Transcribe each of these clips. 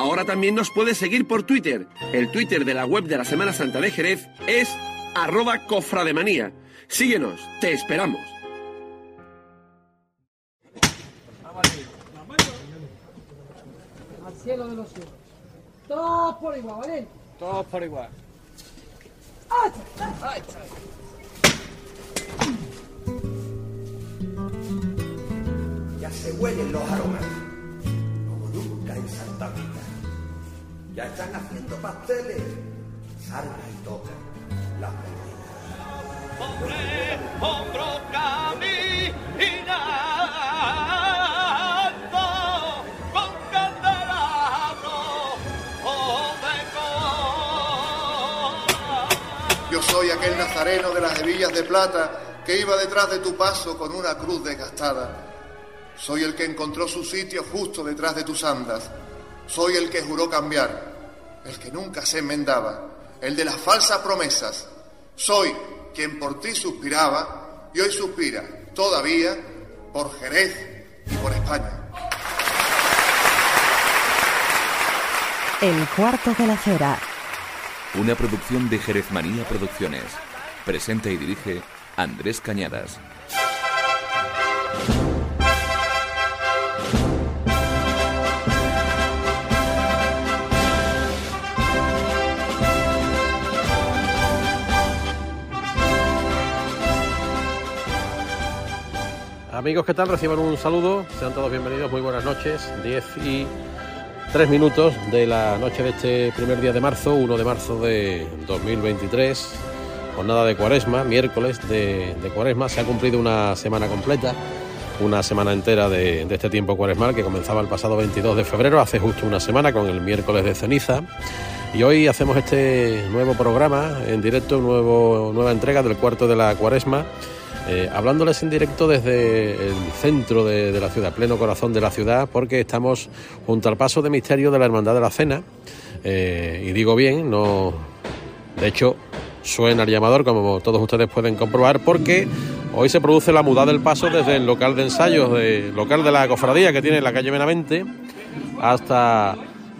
Ahora también nos puedes seguir por Twitter. El Twitter de la web de la Semana Santa de Jerez es arroba cofrademanía. Síguenos, te esperamos. Al cielo de los cielos. Todos por igual, ¿vale? Todos por igual. Ya se huelen los aromas, como nunca en Santa Rita. Ya están haciendo pasteles, salga y toca las perdidas. Hombre, hombro caminando con candelabro o de Yo soy aquel nazareno de las hebillas de plata que iba detrás de tu paso con una cruz desgastada. Soy el que encontró su sitio justo detrás de tus andas. Soy el que juró cambiar, el que nunca se enmendaba, el de las falsas promesas. Soy quien por ti suspiraba y hoy suspira todavía por Jerez y por España. El cuarto de la acera. Una producción de Jerez Manía Producciones. Presenta y dirige Andrés Cañadas. Amigos, ¿qué tal? Reciban un saludo. Sean todos bienvenidos. Muy buenas noches. 10 y 3 minutos de la noche de este primer día de marzo, 1 de marzo de 2023. Jornada de cuaresma, miércoles de, cuaresma. Se ha cumplido una semana completa, una semana entera de, este tiempo cuaresmal que comenzaba el pasado 22 de febrero, hace justo una semana con el miércoles de ceniza. Y hoy hacemos este nuevo programa en directo, nueva entrega del cuarto de la cuaresma. Eh, hablándoles en directo desde el centro de, la ciudad, pleno corazón de la ciudad, porque estamos junto al paso de misterio de la Hermandad de la Cena. Eh, y digo bien, no. De hecho, suena el llamador, como todos ustedes pueden comprobar, porque hoy se produce la mudada del paso desde el local de ensayos, de, local de la cofradía que tiene en la calle Benavente, hasta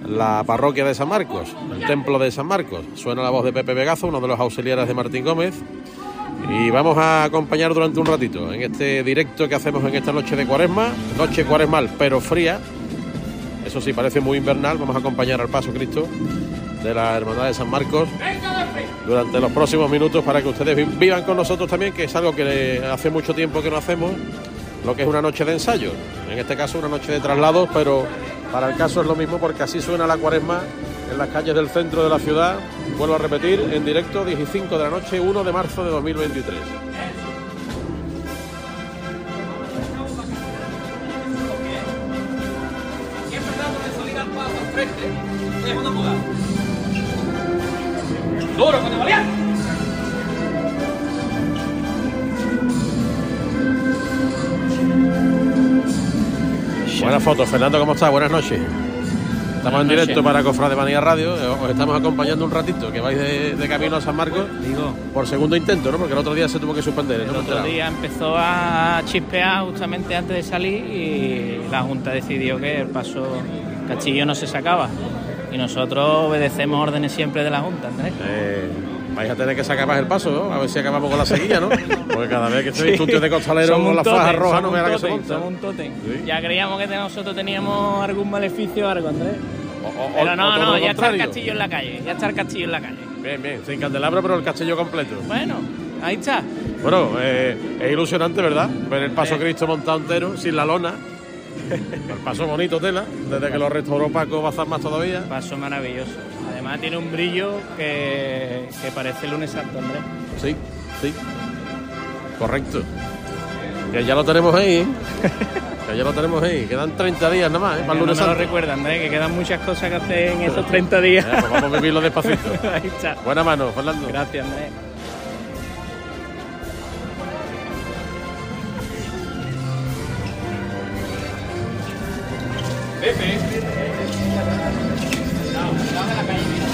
la parroquia de San Marcos, el templo de San Marcos. Suena la voz de Pepe Vegazo, uno de los auxiliares de Martín Gómez. Y vamos a acompañar durante un ratito en este directo que hacemos en esta noche de cuaresma, noche cuaresmal pero fría. Eso sí, parece muy invernal. Vamos a acompañar al paso Cristo de la Hermandad de San Marcos durante los próximos minutos para que ustedes vi- vivan con nosotros también, que es algo que hace mucho tiempo que no hacemos, lo que es una noche de ensayo. En este caso, una noche de traslados, pero para el caso es lo mismo porque así suena la cuaresma en las calles del centro de la ciudad. Vuelvo a repetir, en directo, 15 de la noche, 1 de marzo de 2023. Siempre trato de salir al paso al frente. Es una muda. Duro, con el valiente. Buenas fotos, Fernando, ¿cómo estás? Buenas noches. Estamos en directo para Cofrade Manía Radio. Os estamos acompañando un ratito, que vais de, de camino a San Marcos Digo, por segundo intento, ¿no? Porque el otro día se tuvo que suspender. el otro día empezó a chispear justamente antes de salir y la Junta decidió que el paso Cachillo no se sacaba. Y nosotros obedecemos órdenes siempre de la Junta, Andrés. Eh, vais a tener que sacar más el paso, ¿no? A ver si acabamos con la seguilla, ¿no? Porque cada vez que estoy un tío de costalero con la faja roja no me da que se monta. somos un tótem. Sí. Ya creíamos que nosotros teníamos algún maleficio o algo, Andrés. O- o- Pero no, no, ya está el castillo en la calle. Ya está el castillo en la calle. Bien, bien, sin candelabro, pero el castillo completo. Bueno, ahí está. Bueno, eh, es ilusionante, ¿verdad? Ver el paso. Cristo montado entero, sin la lona. El paso bonito, tela. Desde que lo restauró Paco Bazar más todavía. Paso maravilloso. Además tiene un brillo que, que parece lunes santo, Andrés. Sí, sí. Correcto. Que ya lo tenemos ahí, ¿eh? Que ya lo tenemos ahí. Quedan 30 días nada más, ¿eh? Para el no lunes me lo santo. recuerda, Andrés, que quedan muchas cosas que hacer en esos 30 días. Ya, pues vamos a vivirlo despacito. Ahí está. Buena mano, Fernando. Gracias, Andrés. Bueno,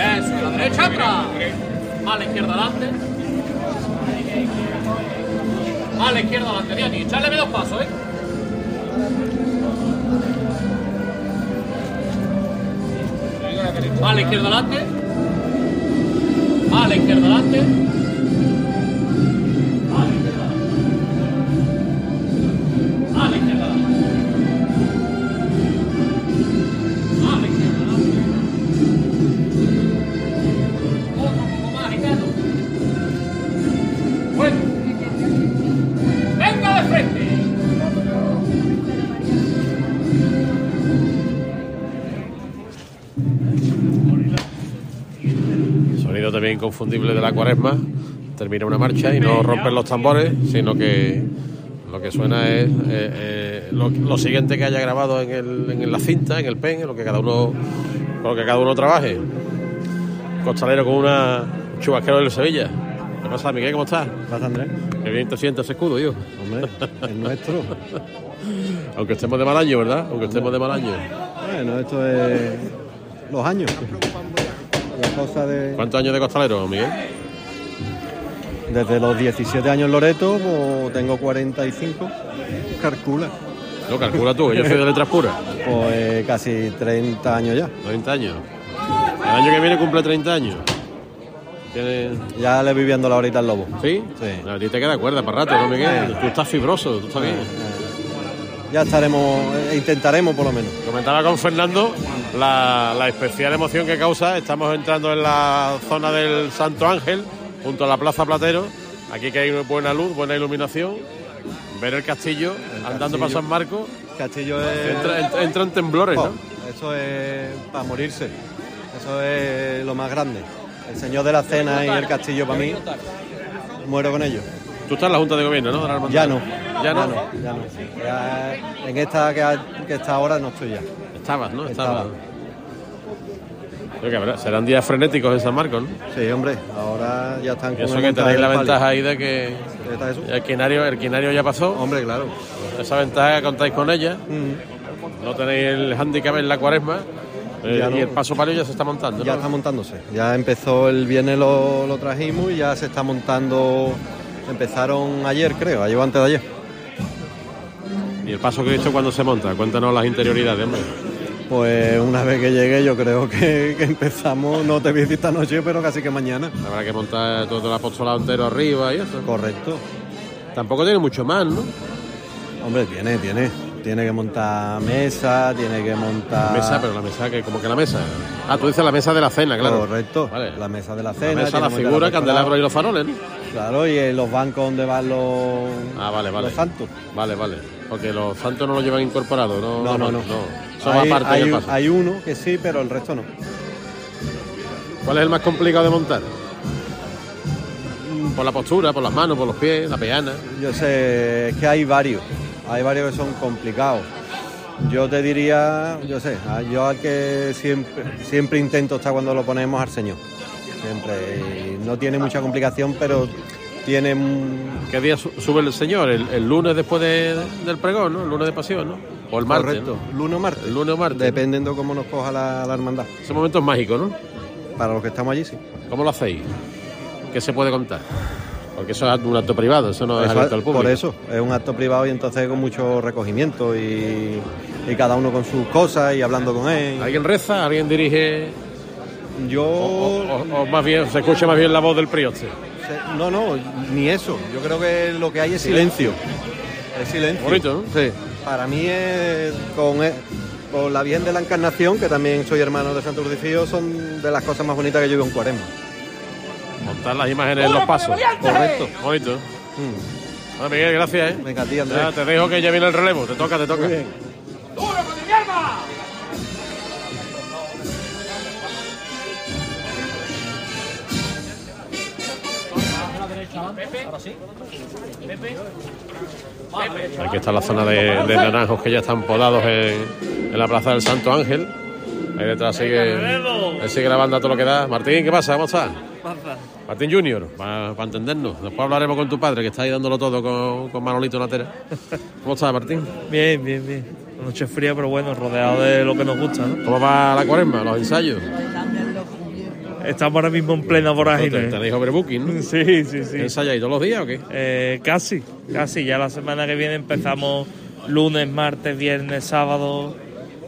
Eso, a la derecha atrás. A la izquierda adelante. A la izquierda adelante, Diani, echarle menos paso, ¿eh? A la izquierda adelante. A la izquierda adelante. Sonido también inconfundible de la cuaresma. Termina una marcha y no rompen los tambores, sino que lo que suena es eh, eh, lo, lo siguiente que haya grabado en, el- en la cinta, en el pen, en lo que cada uno, con lo que cada uno trabaje. Costalero con una un chubasquero del Sevilla. ¿Qué pasa, Miguel? ¿Cómo estás? ¿Qué pasa, Andrés? Qué bien te sientes escudo, yo. Hombre, es nuestro. Aunque estemos de mal año, ¿verdad? Aunque estemos de mal año. Bueno, esto es los años. La cosa de... ¿Cuántos años de costalero, Miguel? Desde los 17 años en Loreto, pues, tengo 45. Calcula. No, calcula tú, que yo soy de letras puras. Pues casi 30 años ya. 30 años. El año que viene cumple 30 años. Tiene... Ya le voy viendo la horita al lobo. ¿Sí? Sí. A ti te queda cuerda para rato, ¿no, Miguel? Tú estás fibroso, tú estás bien. Ya estaremos, eh, intentaremos por lo menos. Comentaba con Fernando la, la especial emoción que causa. Estamos entrando en la zona del Santo Ángel, junto a la Plaza Platero. Aquí que hay buena luz, buena iluminación. Ver el castillo andando castillo. para San Marcos. Castillo es... Entra, entra- entran temblores, Oh, ¿no? Eso es para morirse. Eso es lo más grande. El señor de la cena y el castillo para mí. Muero con ellos. Tú estás en la Junta de Gobierno, ¿no? De. Ya no. Ya no. Ya no. Ya en esta que, que está ahora no estoy ya. Estabas, ¿no? Estaba. Estabas. Creo que habrá- serán días frenéticos en San Marcos, ¿no? Sí, hombre. Ahora ya están con eso que tenéis la ventaja ahí de que el quinario, el quinario ya pasó. Hombre, claro. Esa ventaja contáis con ella. Mm. No tenéis el hándicap en la cuaresma. eh, Ya no. Y el paso palio ya se está montando, Ya ¿no? está montándose. Ya empezó el viernes lo, lo trajimos y ya se está montando. Empezaron ayer, creo, ayer o antes de ayer. Y el paso que he visto cuando se monta. Cuéntanos las interioridades, hombre. Pues una vez que llegué, yo creo que, que empezamos, no te decir esta noche, pero casi que mañana. Habrá que montar todo el apostolado entero arriba y eso. Correcto. Tampoco tiene mucho más, ¿no? Hombre, tiene, tiene. Tiene que montar mesa, tiene que montar. Mesa, pero la mesa, que como que la mesa. Ah, tú dices la mesa de la cena, claro. Correcto. Vale. La mesa de la La cena. mesa, la que montar figura, candelabro y los faroles, ¿no? Claro, y los bancos donde van los. Ah, vale, vale. Los santos. Vale, vale. Porque los santos no los llevan incorporados, ¿no? No, no, no. Va Hay, aparte hay hay uno que sí, pero el resto no. ¿Cuál es el más complicado de montar? Por la postura, por las manos, por los pies, la peana. Yo sé, es que hay varios, hay varios que son complicados. Yo te diría, yo sé, ah, yo al que siempre, siempre intento estar cuando lo ponemos al Señor. Siempre. Y no tiene mucha complicación, pero tiene. ¿Qué día su- sube el señor? El, el lunes después de- del pregón, ¿no? El lunes de pasión, ¿no? O el martes. Correcto, ¿no? lunes o martes. El lunes o martes. Dependiendo cómo nos coja la, la hermandad. Ese momento es mágico, ¿no? Para los que estamos allí, sí. ¿Cómo lo hacéis? ¿Qué se puede contar? Porque eso es un acto privado, eso no es Eso- abierto al público. por eso, es un acto privado y entonces con mucho recogimiento y, y cada uno con sus cosas y hablando con él. ¿Alguien reza? ¿Alguien dirige? Yo. O, o- o más bien, se escucha más bien la voz del prioste. No, no, ni eso. Yo creo que lo que hay es silencio. Es silencio. Bonito, ¿no? Sí. Para mí es con, e- con la Virgen de la Encarnación, que también soy hermano de Santo Crucifío, son de las cosas más bonitas que yo veo en Cuaresma. Montar las imágenes en los pasos. Correcto. Bonito. Mm. Bueno, Miguel, gracias, ¿eh? Venga, ti, Andrés. Ya, te dejo que ya viene el relevo. Te toca, te toca. Muy bien. ¡Duro con mi hierba! Pepe, ahora sí. Pepe. Pepe. Aquí está la zona de, de naranjos que ya están podados en, en la plaza del Santo Ángel. Ahí detrás sigue, sigue la banda todo lo que da. Martín, ¿qué pasa? ¿Cómo estás? Martín Junior, para entendernos. Después hablaremos con tu padre, que está ahí dándolo todo con, con Manolito Natera. ¿Cómo estás, Martín? Bien, bien, bien. Una noche fría, pero bueno, rodeado de lo que nos gusta, ¿no? ¿Cómo va la cuaresma, los ensayos? Estamos ahora mismo en plena vorágine. Tenéis overbooking, ¿no? Sí, sí, sí. ¿Ensayáis todos los días o qué? Eh, casi, casi. Ya la semana que viene empezamos lunes, martes, viernes, sábado,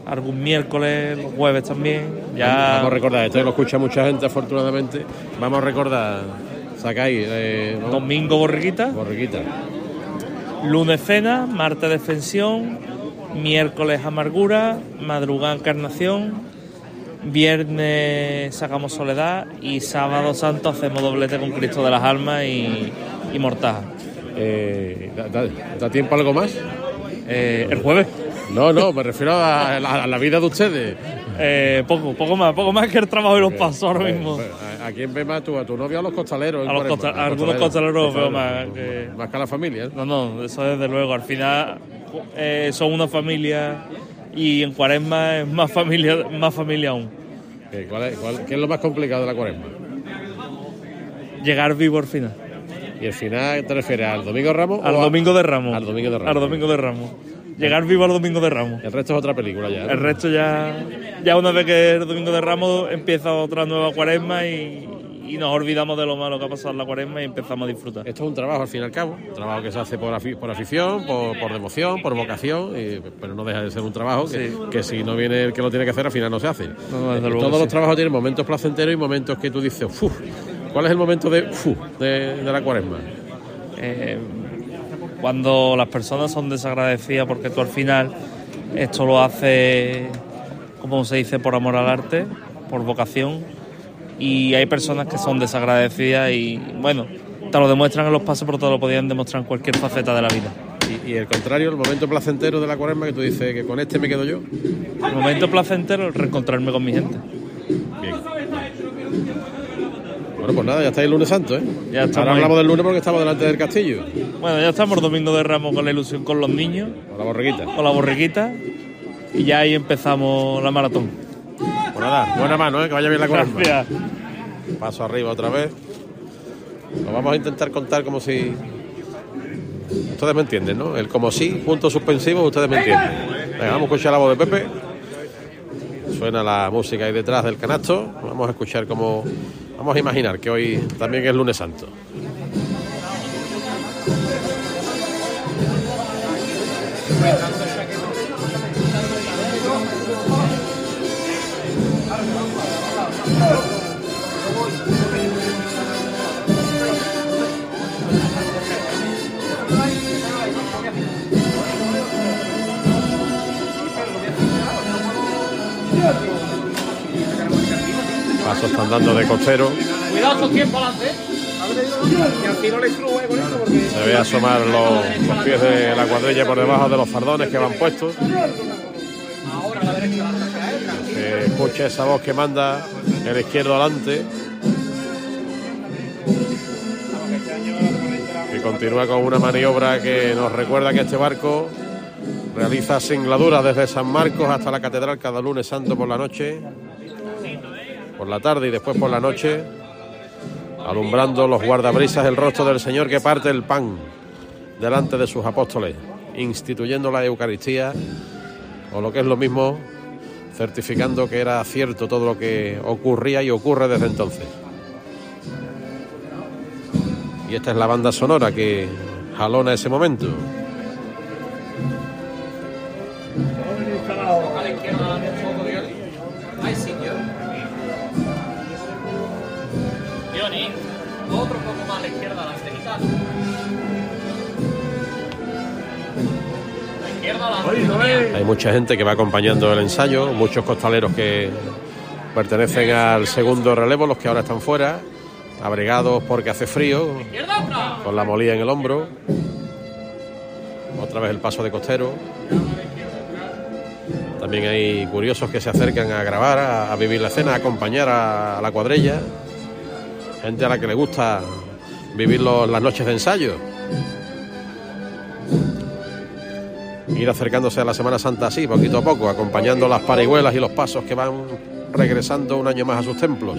algún miércoles, los jueves también. Ya... Vamos a recordar, esto lo escucha mucha gente afortunadamente. Vamos a recordar, sacáis... Eh, ¿no? Domingo borriquita. Borriquita. Lunes cena, martes defensión, miércoles amargura, madrugada encarnación, viernes sacamos soledad y sábado santo hacemos doblete con Cristo de las Almas y, y mortaja. Eh, ¿da, da, da tiempo algo más? Eh, ¿El jueves? No, no, me refiero a la, a la vida de ustedes. Eh, poco, poco más, poco más que el trabajo y los pasos ahora Pues, mismo. pues, ¿A, quién ve más tú? ¿A tu novio o a los costaleros? A los costa- a algunos costaleros veo más Más que- Más que a la familia. ¿eh? No, no, eso desde luego. Al final eh, son una familia y en Cuaresma es más familia, más familia aún. ¿Qué, cuál es, cuál- qué es lo más complicado de la cuaresma? Llegar vivo al final. ¿Y el final te refieres al domingo de Ramos? Al domingo de Ramos. Al domingo de Ramos. Al domingo de Ramos. Llegar vivo al domingo de Ramos. El resto es otra película ya. ¿no? El resto ya, ya una vez que el domingo de Ramos empieza otra nueva cuaresma y, y nos olvidamos de lo malo que ha pasado en la cuaresma y empezamos a disfrutar. Esto es un trabajo al fin y al cabo, un trabajo que se hace por, afi- por afición, por, por devoción, por vocación, y- pero no deja de ser un trabajo que, Sí. que si no viene el que lo tiene que hacer al final no se hace. No, desde Y luego todos los sí. trabajos tienen momentos placenteros y momentos que tú dices, "Uf, ¿cuál es el momento de, uf, de, de la cuaresma? Eh, cuando las personas son desagradecidas porque tú al final esto lo haces, como se dice, por amor al arte, por vocación, y hay personas que son desagradecidas y, bueno, te lo demuestran en los pasos, pero te lo podían demostrar en cualquier faceta de la vida. Y, y el contrario, el momento placentero de la cuaresma que tú dices que con este me quedo yo. El momento placentero es reencontrarme con mi gente. Bien. Bueno, pues nada, ya está el lunes santo, ¿eh? Ya estamos Ahora ahí. hablamos del lunes porque estamos delante del castillo, Bueno, ya estamos domingo de Ramos con la ilusión con los niños, con la borreguita. con la borriquita, y ya ahí empezamos la maratón. Pues nada, buena mano, ¿eh? que vaya bien la cuaresma. Paso arriba otra vez. Lo vamos a intentar contar como si. Ustedes me entienden, ¿no? El como si, punto suspensivo, ustedes me entienden. Venga, vamos a escuchar la voz de Pepe. Suena la música ahí detrás del canasto. Vamos a escuchar como. Vamos a imaginar que hoy también es lunes santo. Paso están dando de costero. Cuidado estos tiempos adelante. Porque. Se ve asomar los, los pies de la cuadrilla por debajo de los fardones que van puestos. Ahora a la derecha. Se escucha esa voz que manda el izquierdo adelante. Que continúa con una maniobra que nos recuerda que este barco realiza singladuras desde San Marcos hasta la catedral cada lunes santo por la noche, por la tarde y después por la noche, alumbrando los guardabrisas el rostro del Señor que parte el pan delante de sus apóstoles, instituyendo la Eucaristía, o lo que es lo mismo, certificando que era cierto todo lo que ocurría y ocurre desde entonces. Y esta es la banda sonora que jalona ese momento. Hay mucha gente que va acompañando el ensayo, muchos costaleros que pertenecen al segundo relevo, los que ahora están fuera, abrigados porque hace frío, con la molía en el hombro. Otra vez el paso de costero. También hay curiosos que se acercan a grabar, a, vivir la escena, a acompañar a, la cuadrilla. Gente a la que le gusta vivir las noches de ensayo. Ir acercándose a la Semana Santa así, poquito a poco, acompañando las parihuelas y los pasos que van regresando un año más a sus templos.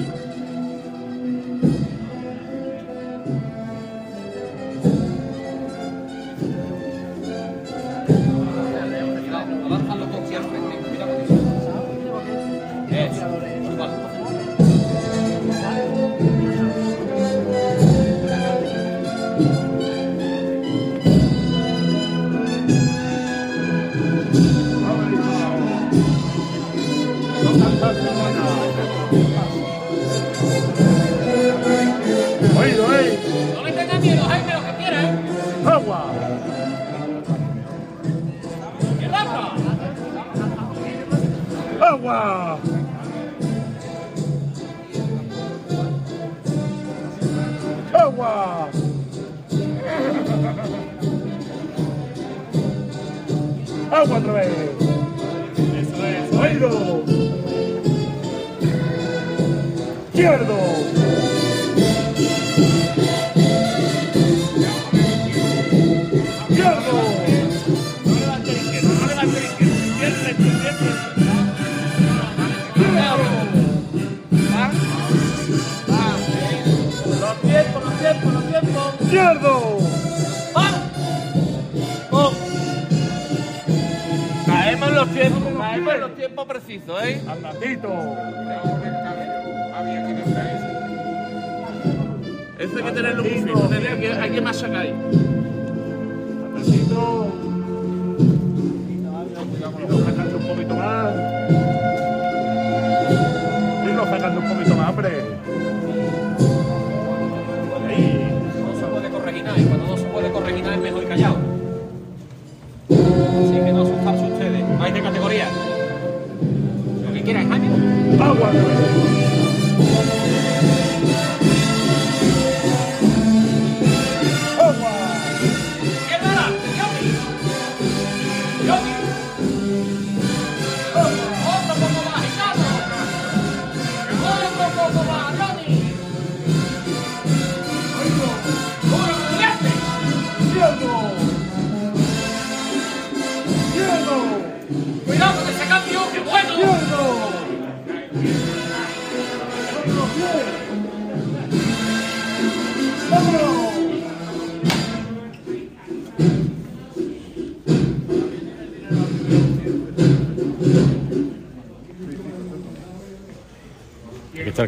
Ahí.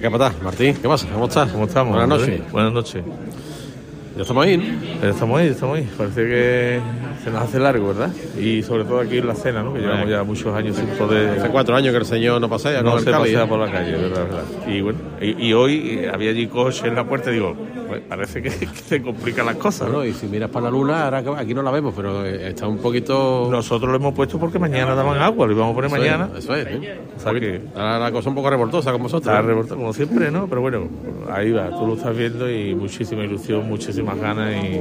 Capataz, Martín. ¿Qué pasa? ¿Cómo estás? ¿Cómo estamos? Buenas noches. Buenas noches. Ya estamos ahí, ¿no? Ya estamos ahí, estamos ahí. Parece que se nos hace largo, ¿verdad? Y sobre todo aquí en la cena, ¿no? Que llevamos ya muchos años sin poder... Hace cuatro años que el señor no pasea no el se pasea ¿eh? por la calle, ¿verdad? verdad. Y bueno, y, y hoy eh, había allí coche en la puerta y digo, pues, parece que, que se complican las cosas, ¿no? Bueno, y si miras para la luna, ahora aquí no la vemos, pero eh, está un poquito... Nosotros lo hemos puesto porque mañana daban agua, lo íbamos a poner Eso es, mañana. Eso es, ¿eh? O sea que Ahora la cosa un poco revoltosa con vosotros. está ¿eh? revoltado como siempre, ¿no? Pero bueno, ahí va, tú lo estás viendo y muchísima ilusión, muchísimas ganas y...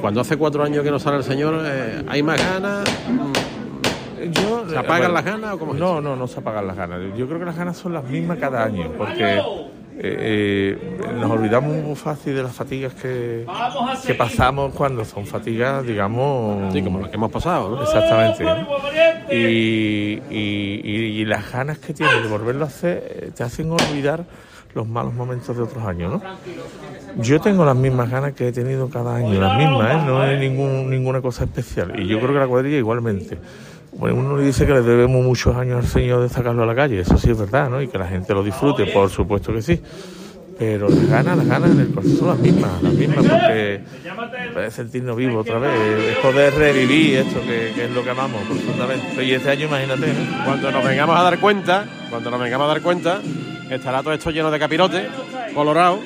Cuando hace cuatro años que no sale el señor, eh, ¿hay más ganas? Yo, ¿Se apagan bueno, las ganas o cómo es No, no, no se apagan las ganas. Yo creo que las ganas son las mismas cada año, porque eh, eh, nos olvidamos muy fácil de las fatigas que, que pasamos cuando son fatigas, digamos... Sí, como las que hemos pasado, ¿no? Exactamente. Y, y- y- y las ganas que tienes de volverlo a hacer eh, te hacen olvidar los malos momentos de otros años, ¿no? Yo tengo las mismas ganas que he tenido cada año, las mismas, ¿eh? No hay ningún, ninguna cosa especial. Y yo creo que la cuadrilla igualmente. Bueno, uno dice que le debemos muchos años al Señor de sacarlo a la calle, eso sí es verdad, ¿no? Y que la gente lo disfrute, por supuesto que sí. Pero las ganas, las ganas en el son las mismas, las mismas, porque es sentirnos vivos otra vez, es poder revivir esto que, que es lo que amamos profundamente. Y este año, imagínate, ¿no? Cuando nos vengamos a dar cuenta, cuando nos vengamos a dar cuenta, estará todo esto lleno de capirotes, colorado,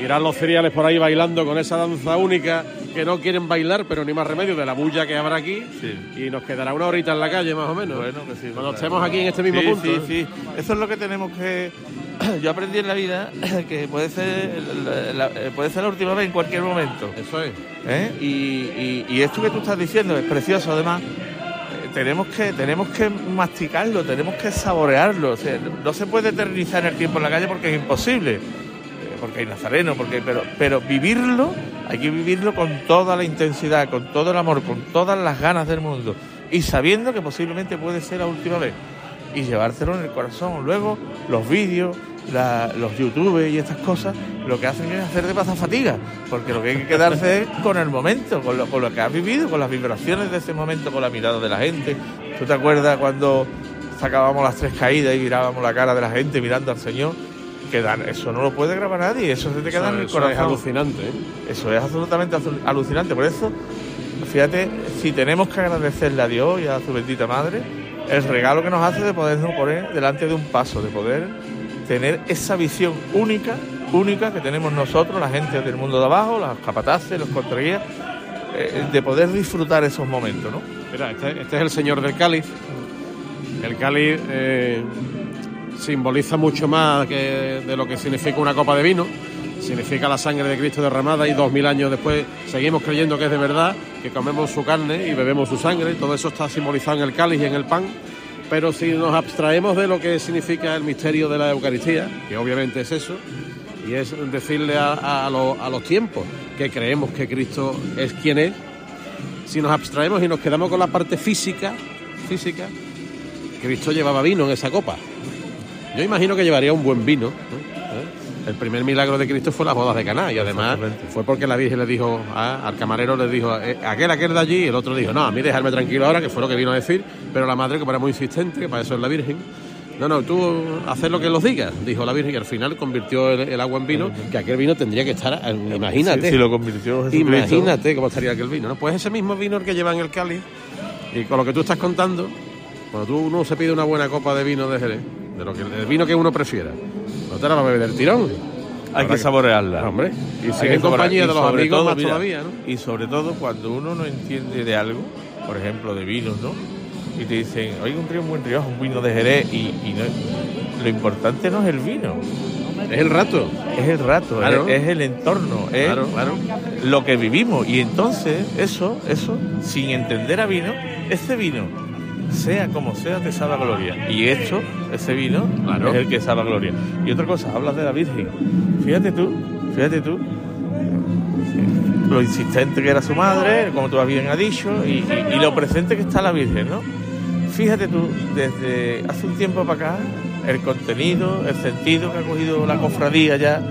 irán los cereales por ahí bailando con esa danza única que no quieren bailar, pero ni más remedio de la bulla que habrá aquí, y nos quedará una horita en la calle más o menos. Bueno, que sí. Cuando estemos aquí en este mismo Sí, punto. Sí, sí. Eso es lo que tenemos que. Yo aprendí en la vida que puede ser la, la- eh, puede ser la última vez en cualquier momento. Eso es. ¿eh? Y, y- y esto que tú estás diciendo es precioso, además. Eh, Tenemos que, tenemos que masticarlo, tenemos que saborearlo. O sea, no se puede eternizar el tiempo en la calle porque es imposible. Porque hay nazareno, porque, pero, pero vivirlo, hay que vivirlo con toda la intensidad, con todo el amor, con todas las ganas del mundo. Y sabiendo que posiblemente puede ser la última vez. Y llevárselo en el corazón. Luego, los vídeos, los youtubers y estas cosas, lo que hacen es hacer de pasar fatiga. Porque lo que hay que quedarse es con el momento, con lo, con lo que has vivido, con las vibraciones de ese momento, con la mirada de la gente. ¿Tú te acuerdas cuando sacábamos las tres caídas y mirábamos la cara de la gente mirando al Señor? Que dan- eso no lo puede grabar nadie, eso se te queda Eso- en el eso es corazón. alucinante, ¿eh? Eso es absolutamente alucinante. Por eso, fíjate, si tenemos que agradecerle a Dios y a su bendita madre, el regalo que nos hace de podernos poner delante de un paso, de poder tener esa visión única, única que tenemos nosotros, la gente del mundo de abajo, los capataces, los contraguías, eh, de poder disfrutar esos momentos, ¿no? Mira, este, este es el señor del cáliz. El cáliz eh, simboliza mucho más que de lo que significa una copa de vino. Significa la sangre de Cristo derramada y dos mil años después seguimos creyendo que es de verdad, que comemos su carne y bebemos su sangre. Todo eso está simbolizado en el cáliz y en el pan. Pero si nos abstraemos de lo que significa el misterio de la Eucaristía, que obviamente es eso, y es decirle a, a lo- a los tiempos que creemos que Cristo es quien es, si nos abstraemos y nos quedamos con la parte física, física, Cristo llevaba vino en esa copa. Yo imagino que llevaría un buen vino. ¿no? ¿Eh? El primer milagro de Cristo fue las bodas de Caná y además fue porque la Virgen le dijo a- al camarero le dijo "Eh, aquel aquel de allí y el otro dijo no a mí dejarme tranquilo ahora que fue lo que vino a decir pero la madre que era muy insistente que para eso es la Virgen no no tú haces lo que los digas dijo la Virgen y al final convirtió el, el agua en vino que aquel vino tendría que estar eh, imagínate Si- si lo convirtió Jesucristo. imagínate cómo estaría aquel vino ¿no? pues ese mismo vino el que lleva en el cáliz y con lo que tú estás contando, cuando tú uno se pide una buena copa de vino de Jerez, de lo que, el vino que uno prefiera, no te la va a beber del tirón. Hay que saborearla. Hombre, y que en compañía de los amigos todo, más mira, todavía, ¿no? Y sobre todo cuando uno no entiende de algo, por ejemplo de vinos, ¿no? Y te dicen, oiga, un río, buen río, un vino de Jerez, y, y no- lo importante no es el vino. Es el rato. Es el rato, Claro. es, es el entorno, es Claro, claro. lo que vivimos. Y entonces, eso, eso, sin entender a vino, ese vino, sea como sea, te sabe a gloria. Y esto, ese vino, Claro. es el que sabe a gloria. Y otra cosa, hablas de la Virgen. Fíjate tú, fíjate tú, lo insistente que era su madre, como tú bien has dicho, y, y- y lo presente que está la Virgen, ¿no? Fíjate tú, desde hace un tiempo para acá, el contenido, el sentido que ha cogido la cofradía ya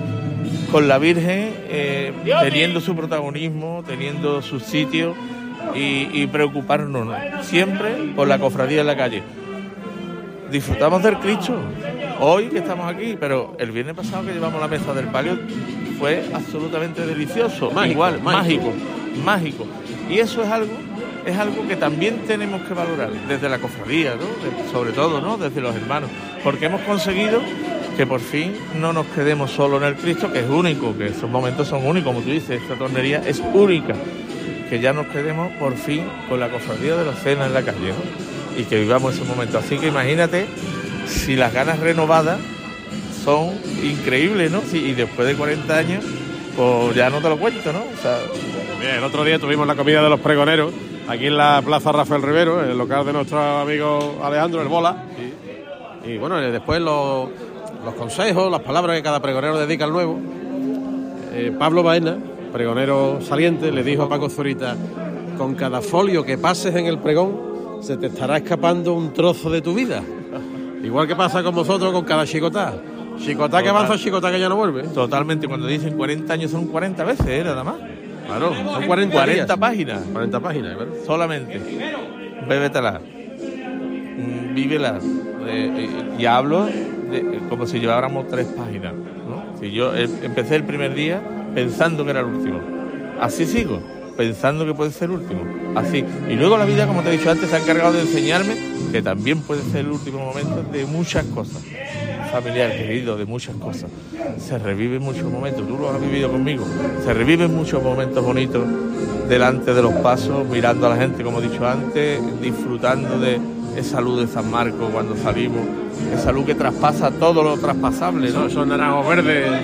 con la Virgen, eh, teniendo su protagonismo, teniendo su sitio y, y preocuparnos ¿no? siempre por la cofradía en la calle. Disfrutamos del Cristo hoy que estamos aquí, pero el viernes pasado que llevamos la mesa del palio fue absolutamente delicioso, Mágico, igual, mágico. mágico, mágico. Y eso es algo, es algo que también tenemos que valorar desde la cofradía, ¿no? De- sobre todo, ¿no? Desde los hermanos, porque hemos conseguido que por fin no nos quedemos solo en el Cristo, que es único, que esos momentos son únicos, como tú dices, esta tornería es única, que ya nos quedemos por fin con la cofradía de la cena en la calle, ¿no? Y que vivamos esos momentos. Así que imagínate si las ganas renovadas son increíbles, ¿no? Y después de 40 años, pues ya no te lo cuento, ¿no? O sea, Bien, el otro día tuvimos la comida de los pregoneros aquí en la Plaza Rafael Rivero, en el local de nuestro amigo Alejandro El Bola. Y, y bueno, después los, los consejos, las palabras que cada pregonero dedica al nuevo. Eh, Pablo Baena, pregonero saliente, le dijo a Paco Zurita, con cada folio que pases en el pregón se te estará escapando un trozo de tu vida. Igual que pasa con vosotros con cada chicotá. Chicotá que avanza, chicotá que ya no vuelve. Totalmente, cuando dicen 40 años son 40 veces, ¿eh? Nada más. Claro, son 40 40 días. páginas. 40 páginas. Solamente. Bébetela. Vívela. Eh, eh, y hablo de- eh, como si lleváramos tres páginas. ¿no? Si yo eh, empecé el primer día pensando que era el último. Así sigo, pensando que puede ser el último. Así. Y luego la vida, como te he dicho antes, se ha encargado de enseñarme que también puede ser el último momento de muchas cosas. Familiar, querido, de muchas cosas. Se reviven muchos momentos, tú lo has vivido conmigo. Se reviven muchos momentos bonitos delante de los pasos, mirando a la gente, como he dicho antes, disfrutando de esa luz de San Marcos cuando salimos, esa luz que traspasa todo lo traspasable, ¿no? Son naranjos verdes,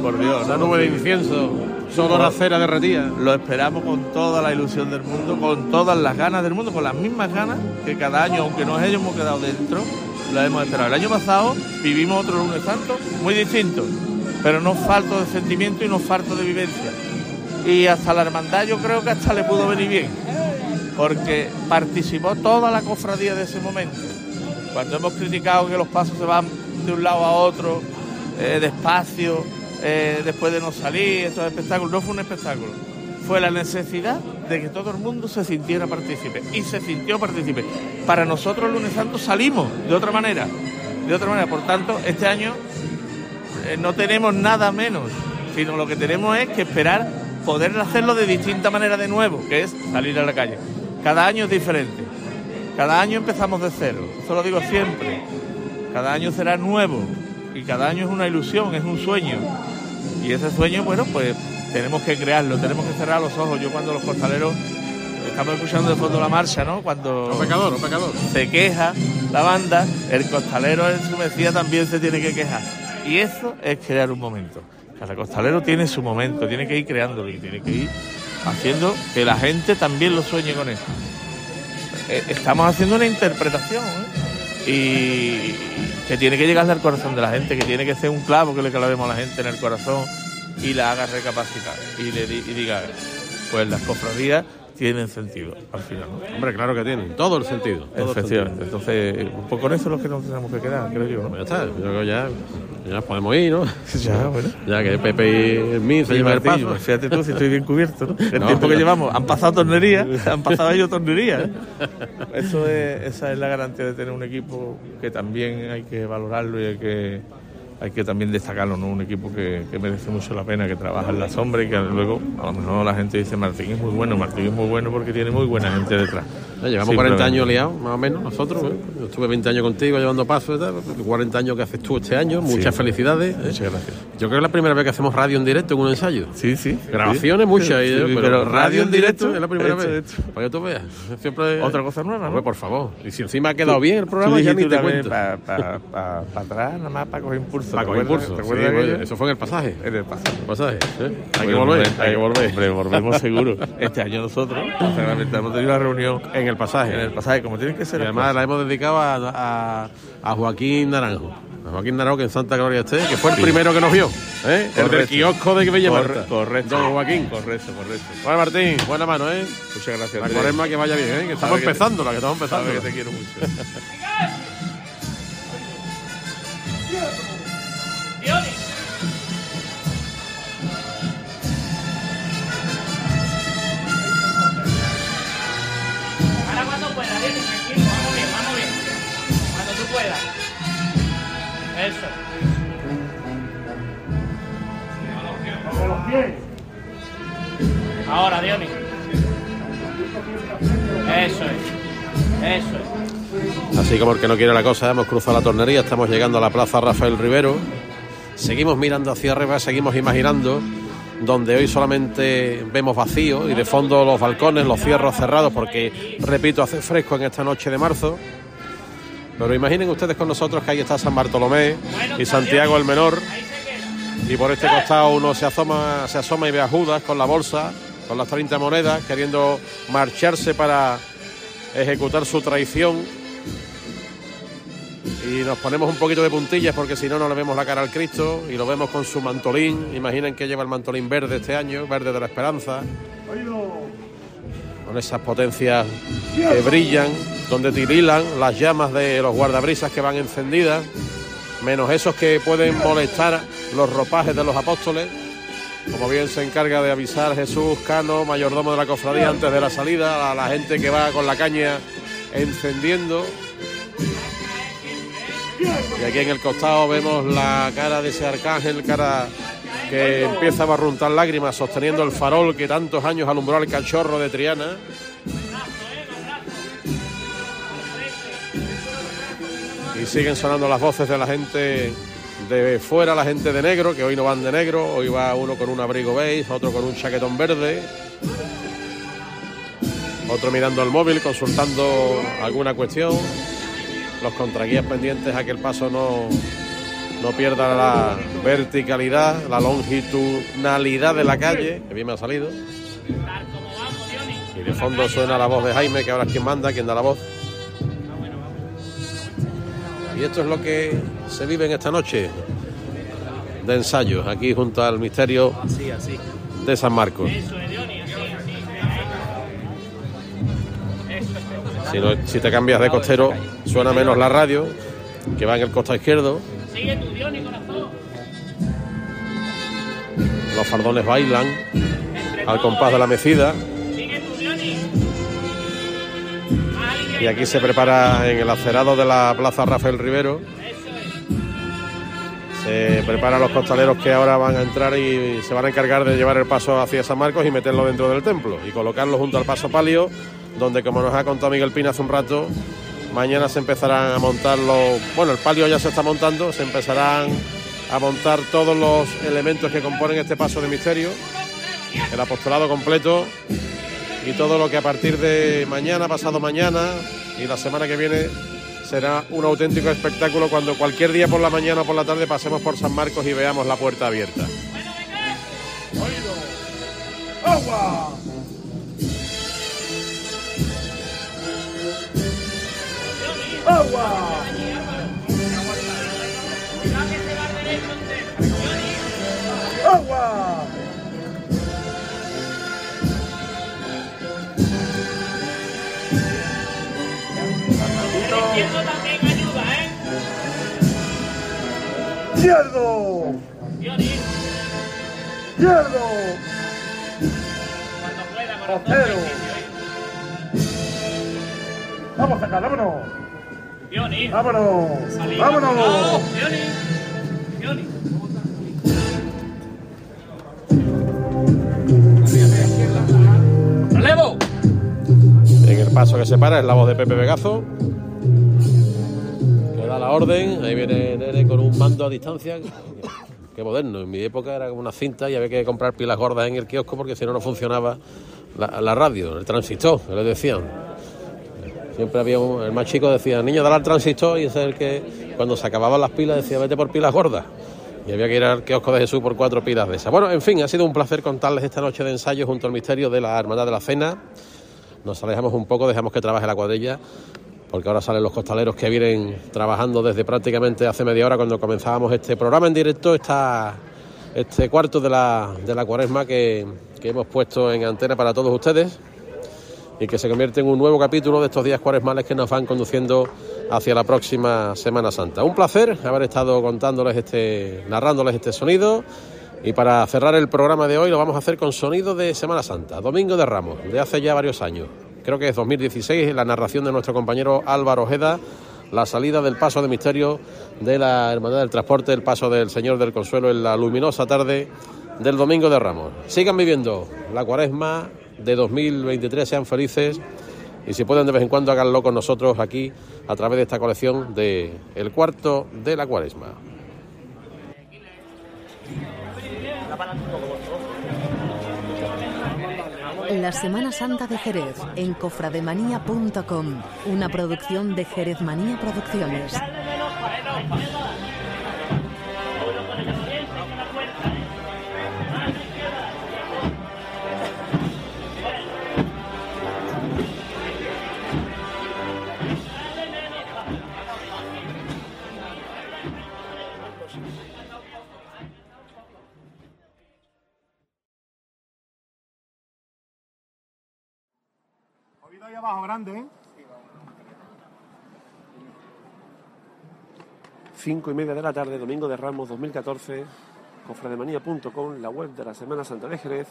por Dios, la nube de incienso, solo la cera derretida. Lo esperamos con toda la ilusión del mundo, con todas las ganas del mundo, con las mismas ganas que cada año, aunque nos hayamos quedado dentro, la hemos esperado. El año pasado vivimos otro lunes santo muy distinto, pero nos falta de sentimiento y nos falta de vivencia. Y hasta la hermandad yo creo que hasta le pudo venir bien, porque participó toda la cofradía de ese momento. Cuando hemos criticado que los pasos se van de un lado a otro, eh, despacio, eh, después de no salir, estos espectáculos, no fue un espectáculo, fue la necesidad de que todo el mundo se sintiera partícipe y se sintió partícipe. Para nosotros lunes santo salimos de otra manera, de otra manera. Por tanto, este año eh, no tenemos nada menos, sino lo que tenemos es que esperar poder hacerlo de distinta manera de nuevo, que es salir a la calle. Cada año es diferente, cada año empezamos de cero, eso lo digo siempre. Cada año será nuevo y cada año es una ilusión, es un sueño. Y ese sueño, bueno, pues tenemos que crearlo, tenemos que cerrar los ojos. Yo cuando los costaleros estamos escuchando de fondo la marcha, ¿no? Cuando pecador, pecador. se queja la banda, el costalero en su mesía también se tiene que quejar. Y eso es crear un momento. Cada costalero tiene su momento, tiene que ir creándolo y tiene que ir haciendo que la gente también lo sueñe con eso. Eh, Estamos haciendo una interpretación ¿eh? y que tiene que llegarle al corazón de la gente, que tiene que ser un clavo que le clavemos a la gente en el corazón y la haga recapacitar y le y diga, pues las cofradías tienen sentido al final. Hombre, claro que tienen, todo el sentido. todo el Efectivamente. Entonces, poco con eso es lo que nos tenemos que quedar, creo yo. ¿no? Pues ya está, yo creo que ya, ya nos podemos ir, ¿no? Ya, bueno. Ya que Pepe y mío se llevan el paso. fíjate tú si estoy bien cubierto, ¿no? El No, tiempo que llevamos, han pasado tornerías, han pasado ellos tornerías. ¿eh? Eso es, esa es la garantía de tener un equipo que también hay que valorarlo y hay que, hay que también destacarlo, ¿no? Un equipo que, que merece mucho la pena, que trabaja en la sombra y que luego a lo mejor la gente dice Martín es muy bueno, Martín es muy bueno porque tiene muy buena gente detrás. Ya llevamos 40 Simplemente. años liados, más o menos, nosotros. ¿eh? Yo estuve 20 años contigo llevando pasos y tal. 40 años que haces tú este año. Muchas Sí. felicidades. ¿eh? Muchas gracias. Yo creo que es la primera vez que hacemos radio en directo en un ensayo. Sí, sí. Grabaciones Sí. muchas, y Sí, yo, sí, pero, radio en directo es la primera hecho, vez. Para que tú veas. Siempre... Otra cosa nueva, ¿no? Por favor. Y si encima ha quedado bien el programa, ya ni te cuento. Para atrás, nada más para coger impulso. ¿Te impulso. ¿Te Sí, acuerdas de aquello? eso fue en el pasaje. En el pasaje. pasaje. ¿eh? Hay que volver, hay que volver. Hombre, volvemos seguro. Este año nosotros, sinceramente, hemos tenido una reunión En el pasaje. en el pasaje, como tiene que ser. Y además cosas. la hemos dedicado a, a, a Joaquín Naranjo. A Joaquín Naranjo, que en Santa Gloria esté, que fue el Sí. primero que nos vio. ¿eh? El del Correcto. kiosco de Bella correcto. Don Joaquín. Correcto, correcto. Bueno, Martín, buena mano, ¿eh? Muchas gracias. La cuaresma que vaya bien, ¿eh? Que estamos te- empezando, la que estamos empezando. Que te quiero mucho. Eso. Ahora, Diony. Eso es. Eso es. Así como el que no quiere la cosa, hemos cruzado la tornería, estamos llegando a la plaza Rafael Rivero. Seguimos mirando hacia arriba, seguimos imaginando, donde hoy solamente vemos vacío y de fondo los balcones, los cierros cerrados, porque, repito, hace fresco en esta noche de marzo. Pero imaginen ustedes con nosotros que ahí está San Bartolomé y Santiago el Menor. Y por este costado uno se asoma, se asoma y ve a Judas con la bolsa, con las 30 monedas, queriendo marcharse para ejecutar su traición. Y nos ponemos un poquito de puntillas porque si no, no le vemos la cara al Cristo y lo vemos con su mantolín. Imaginen que lleva el mantolín verde este año, verde de la esperanza, con esas potencias que brillan, donde tirilan las llamas de los guardabrisas que van encendidas, menos esos que pueden molestar los ropajes de los apóstoles. Como bien se encarga de avisar Jesús Cano, mayordomo de la cofradía, antes de la salida, a la gente que va con la caña encendiendo. Y aquí en el costado vemos la cara de ese arcángel, cara que empieza a barruntar lágrimas, sosteniendo el farol que tantos años alumbró al cachorro de Triana. Y siguen sonando las voces de la gente de fuera, la gente de negro, que hoy no van de negro, hoy va uno con un abrigo beige, otro con un chaquetón verde, otro mirando el móvil, consultando alguna cuestión, los contraguías pendientes a que el paso no, no pierda la verticalidad, la longitudinalidad de la calle, que bien me ha salido. Y de fondo suena la voz de Jaime, que ahora es quien manda, quien da la voz. Y esto es lo que se vive en esta noche de ensayos, aquí junto al misterio de San Marcos. Si, si te cambias de costero, suena menos la radio, que va en el costado izquierdo. Sigue tu Diony, corazón. Los fardones bailan al compás de la mecida. Sigue tu. Y aquí se prepara en el acerado de la Plaza Rafael Rivero. Se preparan los costaleros que ahora van a entrar y se van a encargar de llevar el paso hacia San Marcos y meterlo dentro del templo y colocarlo junto al paso palio, donde como nos ha contado Miguel Pina hace un rato, mañana se empezarán a montar los. Bueno, el palio ya se está montando, se empezarán a montar todos los elementos que componen este paso de misterio, el apostolado completo y todo lo que a partir de mañana, pasado mañana y la semana que viene será un auténtico espectáculo cuando cualquier día por la mañana o por la tarde pasemos por San Marcos y veamos la puerta abierta. ¡Agua! ¡Agua! Izquierdo también ayuda, ¿eh? ¡Izquierdo! ¡Izquierdo! ¡Costero! ¡Vamos a vámonos! Pioni. ¡Vámonos! Salí, ¡Vámonos! Pioni. ¡Relevo! En el paso que se para es la voz de Pepe Vegazo. Que da la orden. Ahí viene Nere con un mando a distancia. Qué moderno. En mi época era como una cinta y había que comprar pilas gordas en el kiosco porque si no, no funcionaba la, la radio, el transistor, que le decían. Siempre había un, el más chico decía, niño, dale al transistor y ese es el que cuando se acababan las pilas decía, vete por pilas gordas. Y había que ir al kiosco de Jesús por cuatro pilas de esas. Bueno, en fin, ha sido un placer contarles esta noche de ensayo junto al misterio de la Hermandad de la Cena. Nos alejamos un poco, dejamos que trabaje la cuadrilla, porque ahora salen los costaleros que vienen trabajando desde prácticamente hace media hora cuando comenzábamos este programa en directo, esta, este cuarto de la, de la cuaresma que, que hemos puesto en antena para todos ustedes y que se convierte en un nuevo capítulo de estos días cuaresmales que nos van conduciendo hacia la próxima Semana Santa. Un placer haber estado contándoles este, narrándoles este sonido. Y para cerrar el programa de hoy lo vamos a hacer con sonido de Semana Santa, Domingo de Ramos, de hace ya varios años. Creo que es 2016, la narración de nuestro compañero Álvaro Ojeda, la salida del paso de misterio de la Hermandad del Transporte, el paso del Señor del Consuelo en la luminosa tarde del Domingo de Ramos. Sigan viviendo la cuaresma de 2023, sean felices y si pueden de vez en cuando háganlo con nosotros aquí a través de esta colección de El Cuarto de la Cuaresma. La Semana Santa de Jerez en cofrademanía.com, una producción de Jerez Manía Producciones. Abajo, grande, ¿eh? Cinco y media de la tarde, Domingo de Ramos 2014, cofrademanía.com, la web de la Semana Santa de Jerez,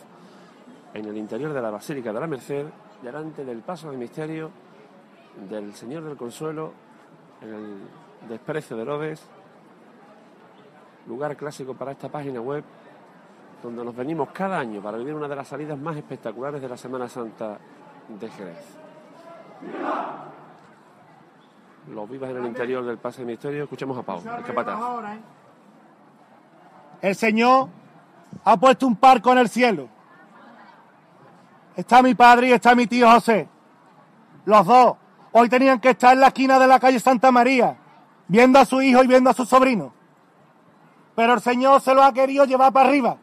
en el interior de la Basílica de la Merced, delante del paso de misterio del Señor del Consuelo, en el desprecio de Herodes, lugar clásico para esta página web, donde nos venimos cada año para vivir una de las salidas más espectaculares de la Semana Santa de Jerez. Los vivas en el interior del Pase de Misterio, escuchemos a Pau, ¿eh? El Señor ha puesto un parco en el cielo. Está mi padre y está mi tío José. Los dos. Hoy tenían que estar en la esquina de la calle Santa María, viendo a su hijo y viendo a su sobrino. Pero el Señor se lo ha querido llevar para arriba.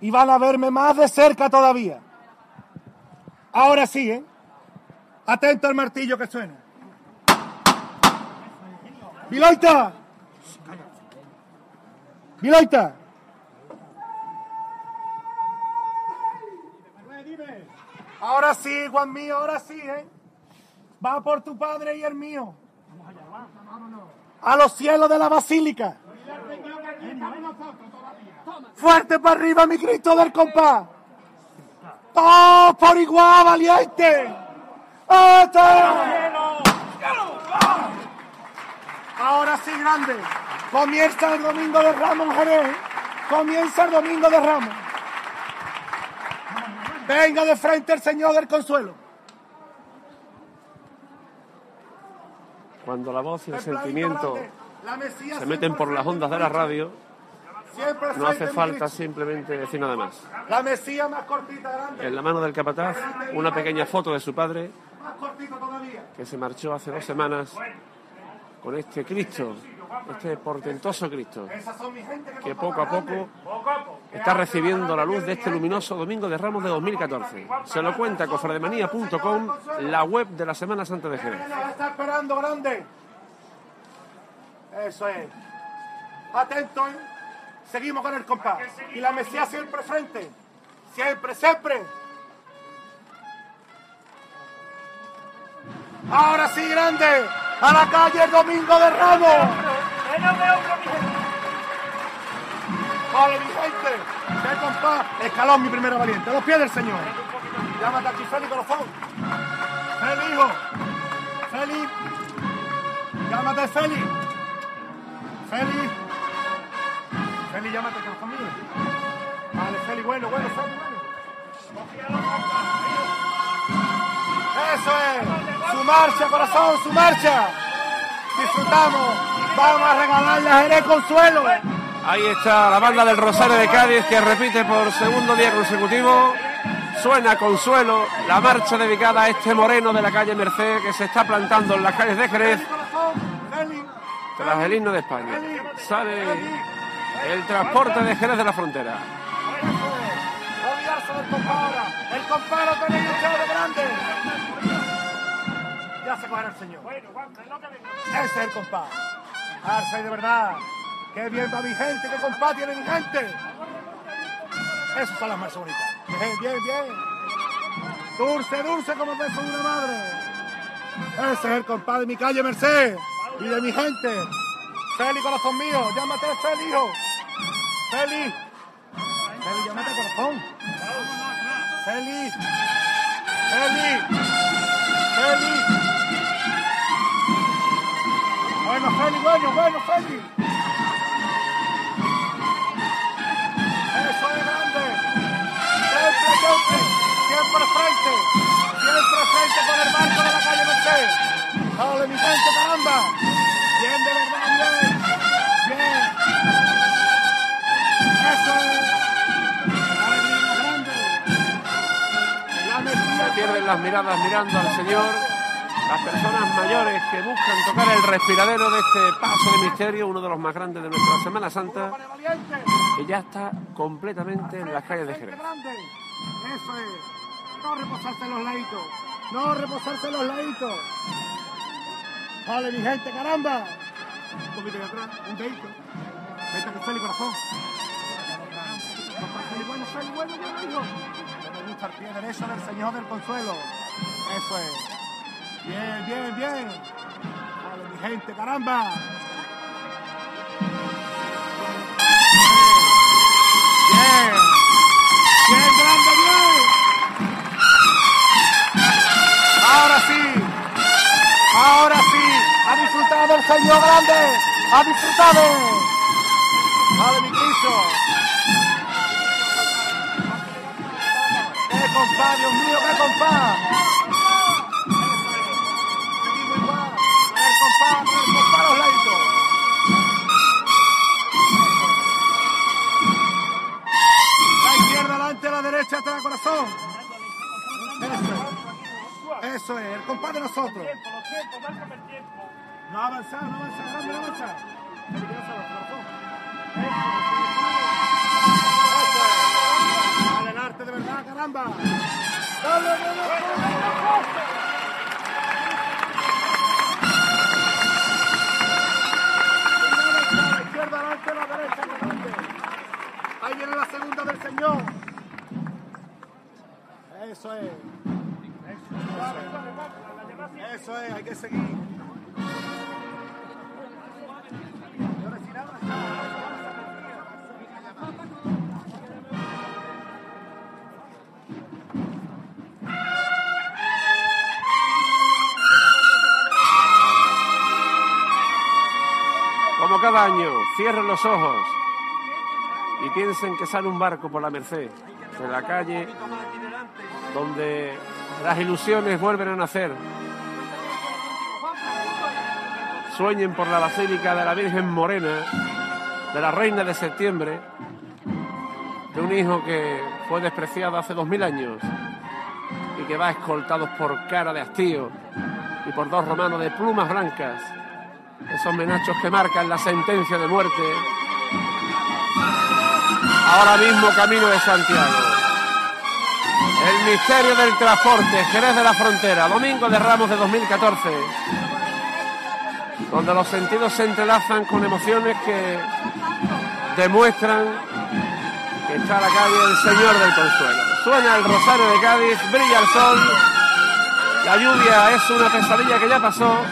Y van a verme más de cerca todavía. Ahora sí, ¿eh? Atento al martillo que suena. ¡Viloita! ¡Viloita! Ahora sí, Juan mío, ahora sí, ¿eh? Va por tu padre y el mío. A los cielos de la basílica. Fuerte para arriba, mi Cristo del compás. ¡Todos por igual, valiente! Ahora sí, grande. Comienza el domingo de Ramos en Jerez. Comienza el domingo de Ramos. Venga de frente el Señor del Consuelo. Cuando la voz y el sentimiento grande. Se meten por las ondas de la radio, No hace falta simplemente decir nada más. La mesía más cortita, grande. En la mano del capataz, una pequeña foto de su padre. Que se marchó hace dos semanas con este Cristo, este portentoso Cristo, que poco a poco está recibiendo la luz de este luminoso Domingo de Ramos de 2014. Se lo cuenta cofrademanía.com, la web de la Semana Santa de Jerez. Está esperando, grande. Eso es. Atento, ¿eh? Seguimos con el compás. Y la mesía siempre frente. Siempre, siempre. Ahora sí, grande. A la calle Domingo de Ramos. Vale, mi gente. ¡Qué compás! Escalón, mi primera valiente. A los pies del Señor. Llámate aquí, Félix Colofón. Félix, hijo. Félix. Llámate, Félix. Félix. Félix, llámate, Colofón mío. Vale, Félix, bueno, bueno, Félix, bueno. Eso es. Marcha, corazón, su marcha. Disfrutamos. Vamos a regalarle a Jerez Consuelo. Ahí está la banda del Rosario de Cádiz que repite por segundo día consecutivo. Suena Consuelo, la marcha dedicada a este moreno de la calle Merced que se está plantando en las calles de Jerez tras el himno de España. Sale el transporte de Jerez de la Frontera. No olvidarse del compadre. Cogerá el señor. Ese es el compadre. Arce de verdad. Qué bien va mi gente, qué compadre tiene mi gente. Esas son las más bonitas. Bien, bien, bien. Dulce, dulce como beso de una madre. Ese es el compadre de mi calle Merced y de mi gente. Feli, corazón mío, llámate Feli, hijo. Feli. Feli, llámate corazón. Feli. Feli. Feli. Bueno, Feli, bueno, bueno, Feli. Eso es grande. Siempre, siempre, siempre frente. Siempre frente con el barco de la calle Merced. Dale, mi gente, caramba. Bien, de verdad, bien. Bien. Eso es. Grande. La Se pierden las miradas mirando al Señor. Las personas mayores que buscan tocar el respiradero de este paso de misterio, uno de los más grandes de nuestra Semana Santa, que ya está completamente en las calles de Jerez. Eso es. No reposarse en los laditos. No reposarse en los laditos. Vale, mi gente, caramba. Un poquito de atrás, un dedito. Vete con Feli, corazón. Papá Feli, bueno, Feli, bueno, bueno, hijo. Me gusta el pie derecho del Señor del Consuelo. Eso es. Bien, bien, bien. Vale, mi gente, caramba. Bien. Bien, grande, bien. Ahora sí. Ahora sí. Ha disfrutado el Señor grande. Ha disfrutado. Vale, mi Cristo. ¡Qué compás, Dios mío, qué compás! Derecha atrás, corazón. Eso es. Eso es, el compás de nosotros. No avanzar, no avanzar, no avanzar. Peligroso, corazón. Dale el arte de verdad, caramba. Dale, dale, dale. Ahí viene la segunda del Señor. Eso es. Eso es, hay que seguir. Como cada año, cierren los ojos y piensen que sale un barco por la Merced, de la calle donde las ilusiones vuelven a nacer. Sueñen por la Basílica de la Virgen Morena de la reina de septiembre, de un hijo que fue despreciado hace dos mil años y que va escoltado por cara de hastío y por dos romanos de plumas blancas, esos menachos que marcan la sentencia de muerte, ahora mismo camino de Santiago. El misterio del transporte, Jerez de la Frontera, Domingo de Ramos de 2014, donde los sentidos se entrelazan con emociones que demuestran que está la calle el Señor del Consuelo. Suena el Rosario de Cádiz, brilla el sol, la lluvia es una pesadilla que ya pasó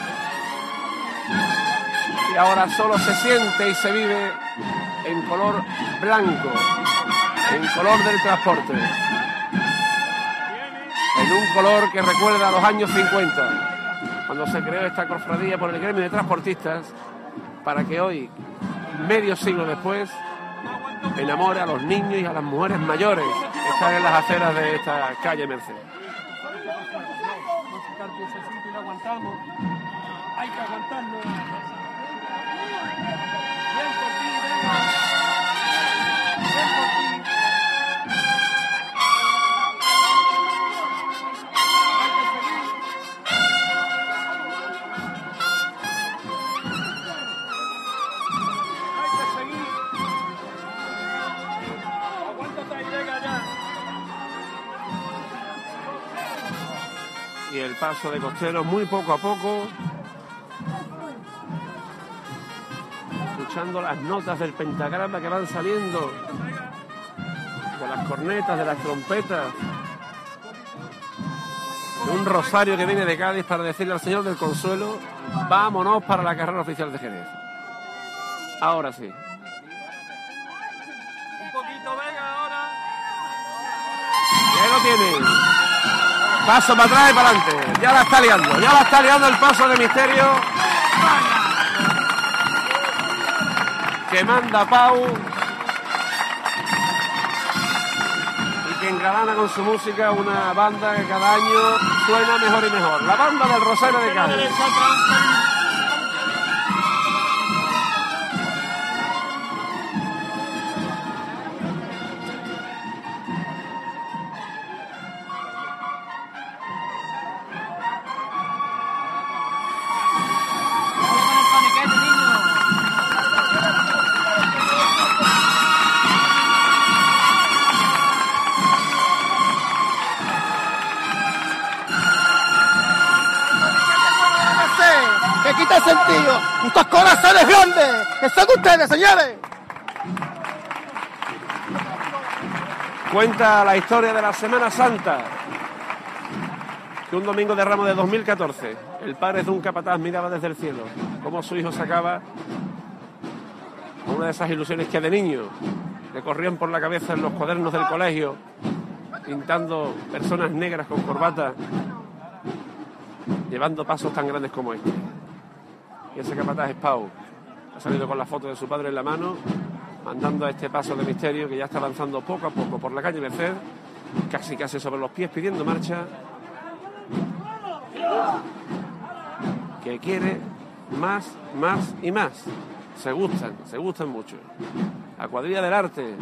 y ahora solo se siente y se vive en color blanco, en color del transporte, en un color que recuerda a los años 50, cuando se creó esta cofradía por el gremio de transportistas, para que hoy, medio siglo después, enamore a los niños y a las mujeres mayores que están en las aceras de esta calle Merced. Y el paso de Costeros muy poco a poco, escuchando las notas del pentagrama que van saliendo, de las cornetas, de las trompetas, de un rosario que viene de Cádiz para decirle al Señor del Consuelo, vámonos para la carrera oficial de Jerez. Ahora sí. Un poquito, venga, ahora. Ya lo tiene. Paso para atrás y para adelante. Ya la está liando. Ya la está liando el paso de misterio. Que manda Pau. Y que engalana con su música una banda que cada año suena mejor y mejor. La banda del Rosario de Cádiz. Son ustedes, señores. Cuenta la historia de la Semana Santa. Que un domingo de ramo de 2014, el padre de un capataz miraba desde el cielo cómo su hijo sacaba una de esas ilusiones que de niño le corrían por la cabeza en los cuadernos del colegio, pintando personas negras con corbata, llevando pasos tan grandes como este. Y ese capataz es Pau. Ha salido con la foto de su padre en la mano, andando a este paso de misterio que ya está avanzando poco a poco por la calle Merced, casi casi sobre los pies pidiendo marcha, que quiere más, más y más. Se gustan, se gustan mucho. La cuadrilla del arte.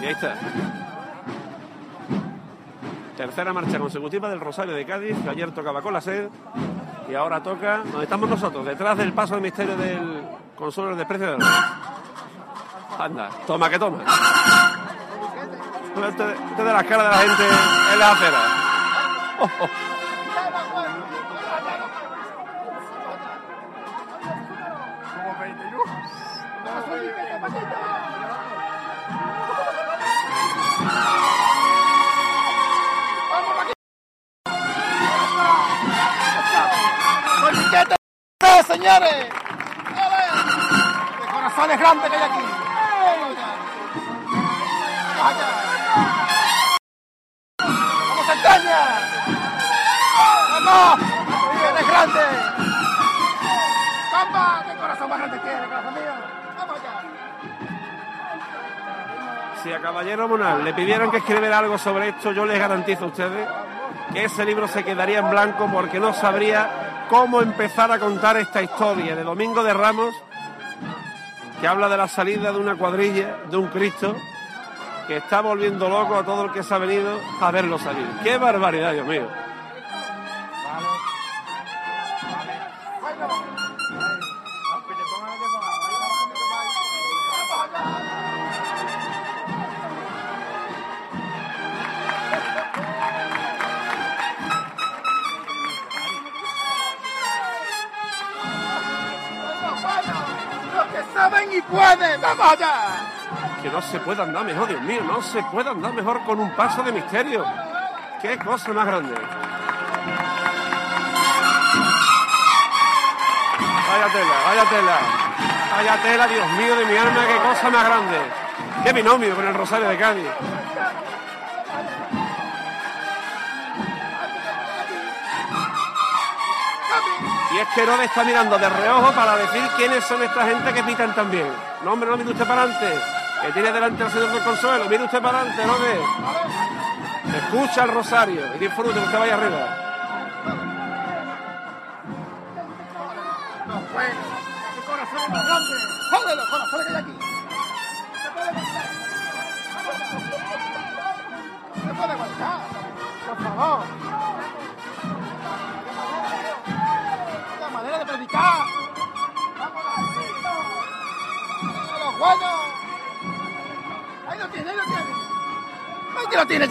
Y ahí está. Tercera marcha consecutiva del Rosario de Cádiz, que ayer tocaba con la sed y ahora toca donde estamos nosotros, detrás del paso de misterio del Consuelo de Precio de Anda, toma que toma. Este, este de las caras de la gente en la acera. Oh, oh. Sobre esto, yo les garantizo a ustedes que ese libro se quedaría en blanco porque no sabría cómo empezar a contar esta historia de Domingo de Ramos, que habla de la salida de una cuadrilla, de un Cristo, que está volviendo loco a todo el que se ha venido a verlo salir. ¡Qué barbaridad, Dios mío! Y pueden, vamos allá. Que no se puede andar mejor, Dios mío, no se puede andar mejor con un paso de misterio. ¡Qué cosa más grande! Vaya tela, vaya tela. Vaya tela, Dios mío de mi alma, qué cosa más grande. Qué binomio con el Rosario de Cádiz. Y es que Herodes está mirando de reojo para decir quiénes son esta gente que pitan también. No, hombre, no mire usted para adelante. Que tiene delante al señor del consuelo. Mire usted para adelante, Herodes. Escucha el rosario y disfrute que usted vaya arriba.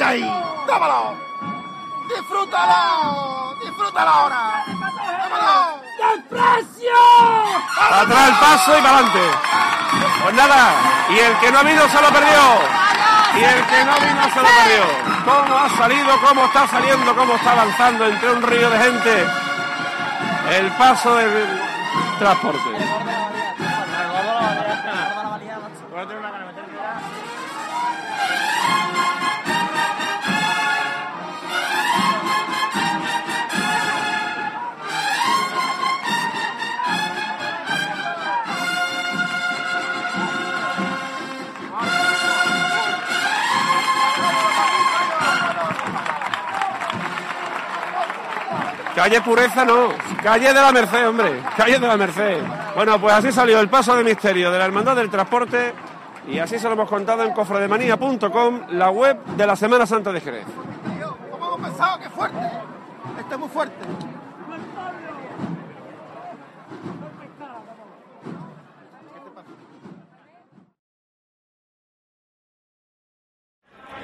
¡Ahí que lo tienes ahí! ¡Tómalo! ¡Disfrútalo! ¡Disfrútalo ahora! ¡Tómalo! ¡Desprecio! Atrás el paso y para adelante. Pues nada, y el que no vino se lo perdió. Y el que no vino se lo perdió. Cómo ha salido, cómo está saliendo, cómo está avanzando entre un río de gente. El paso del transporte. Calle Pureza no, calle de la Merced, hombre, calle de la Merced. Bueno, pues así salió el paso de misterio de la Hermandad del Transporte y así se lo hemos contado en cofrademanía.com, la web de la Semana Santa de Jerez. ¿Cómo hemos pensado? ¡Qué fuerte! Muy fuerte.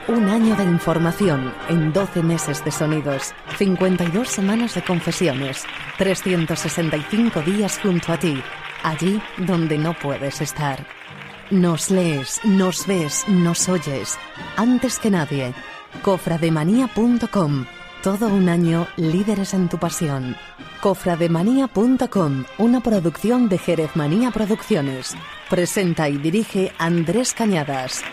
Un año de información en 12 meses de sonidos, 52 semanas de confesiones, 365 días junto a ti, allí donde no puedes estar. Nos lees, nos ves, nos oyes. Antes que nadie, cofrademanía.com. Todo un año líderes en tu pasión. Cofrademanía.com, una producción de Jerez Manía Producciones. Presenta y dirige Andrés Cañadas.